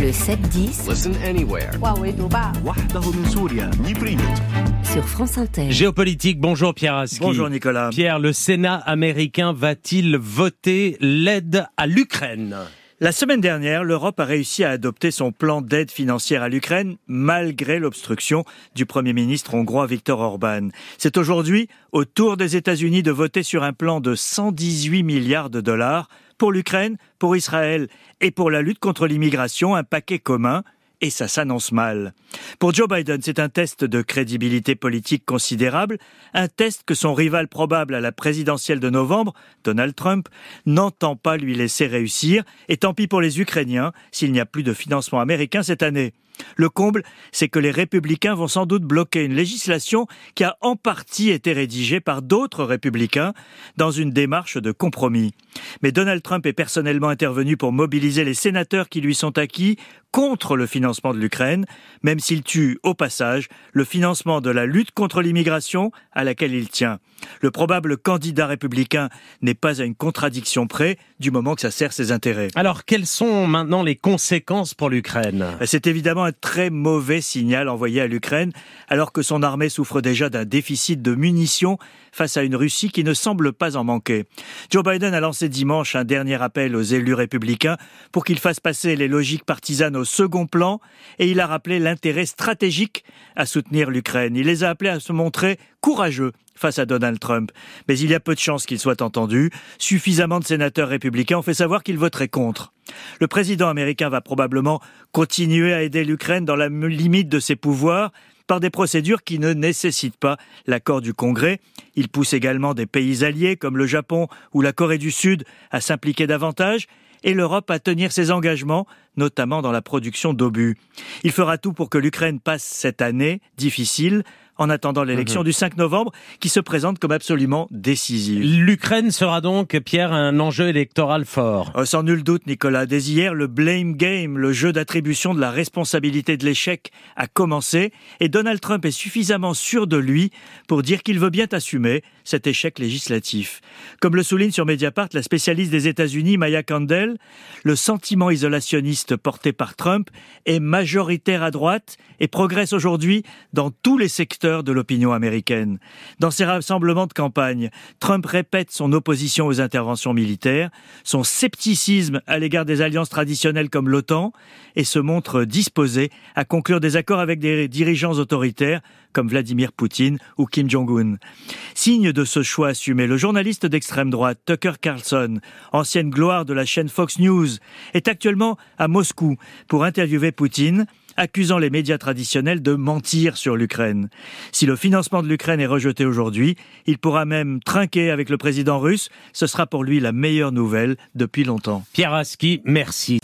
Le 7-10 Listen anywhere. sur France Inter. Géopolitique, bonjour Pierre Aski. Bonjour Nicolas. Pierre, le Sénat américain va-t-il voter l'aide à l'Ukraine? La semaine dernière, l'Europe a réussi à adopter son plan d'aide financière à l'Ukraine malgré l'obstruction du Premier ministre hongrois Viktor Orban. C'est aujourd'hui au tour des États-Unis de voter sur un plan de 118 milliards de dollars pour l'Ukraine, pour Israël et pour la lutte contre l'immigration, un paquet commun et ça s'annonce mal. Pour Joe Biden, c'est un test de crédibilité politique considérable, un test que son rival probable à la présidentielle de novembre, Donald Trump, n'entend pas lui laisser réussir, et tant pis pour les Ukrainiens s'il n'y a plus de financement américain cette année. Le comble, c'est que les républicains vont sans doute bloquer une législation qui a en partie été rédigée par d'autres républicains dans une démarche de compromis. Mais Donald Trump est personnellement intervenu pour mobiliser les sénateurs qui lui sont acquis contre le financement de l'Ukraine, même s'il tue au passage le financement de la lutte contre l'immigration à laquelle il tient. Le probable candidat républicain n'est pas à une contradiction près du moment que ça sert ses intérêts. Alors, quelles sont maintenant les conséquences pour l'Ukraine? C'est évidemment un très mauvais signal envoyé à l'Ukraine, alors que son armée souffre déjà d'un déficit de munitions face à une Russie qui ne semble pas en manquer. Joe Biden a lancé dimanche un dernier appel aux élus républicains pour qu'ils fassent passer les logiques partisanes au second plan et il a rappelé l'intérêt stratégique à soutenir l'Ukraine. Il les a appelés à se montrer courageux face à Donald Trump. Mais il y a peu de chances qu'il soit entendu. Suffisamment de sénateurs républicains ont fait savoir qu'ils voteraient contre. Le président américain va probablement continuer à aider l'Ukraine dans la limite de ses pouvoirs par des procédures qui ne nécessitent pas l'accord du Congrès. Il pousse également des pays alliés comme le Japon ou la Corée du Sud à s'impliquer davantage et l'Europe à tenir ses engagements, notamment dans la production d'obus. Il fera tout pour que l'Ukraine passe cette année difficile en attendant l'élection du 5 novembre qui se présente comme absolument décisive. L'Ukraine sera donc, Pierre, un enjeu électoral fort. Euh, Sans nul doute, Nicolas, dès hier, le blame game, le jeu d'attribution de la responsabilité de l'échec, a commencé et Donald Trump est suffisamment sûr de lui pour dire qu'il veut bien assumer cet échec législatif. Comme le souligne sur Mediapart la spécialiste des États-Unis, Maya Candel, le sentiment isolationniste porté par Trump est majoritaire à droite et progresse aujourd'hui dans tous les secteurs de l'opinion américaine. Dans ses rassemblements de campagne, Trump répète son opposition aux interventions militaires, son scepticisme à l'égard des alliances traditionnelles comme l'OTAN, et se montre disposé à conclure des accords avec des dirigeants autoritaires comme Vladimir Poutine ou Kim Jong-un. Signe de ce choix assumé, le journaliste d'extrême droite Tucker Carlson, ancienne gloire de la chaîne Fox News, est actuellement à Moscou pour interviewer Poutine accusant les médias traditionnels de mentir sur l'Ukraine. Si le financement de l'Ukraine est rejeté aujourd'hui, il pourra même trinquer avec le président russe. Ce sera pour lui la meilleure nouvelle depuis longtemps. Pierre Aski, merci.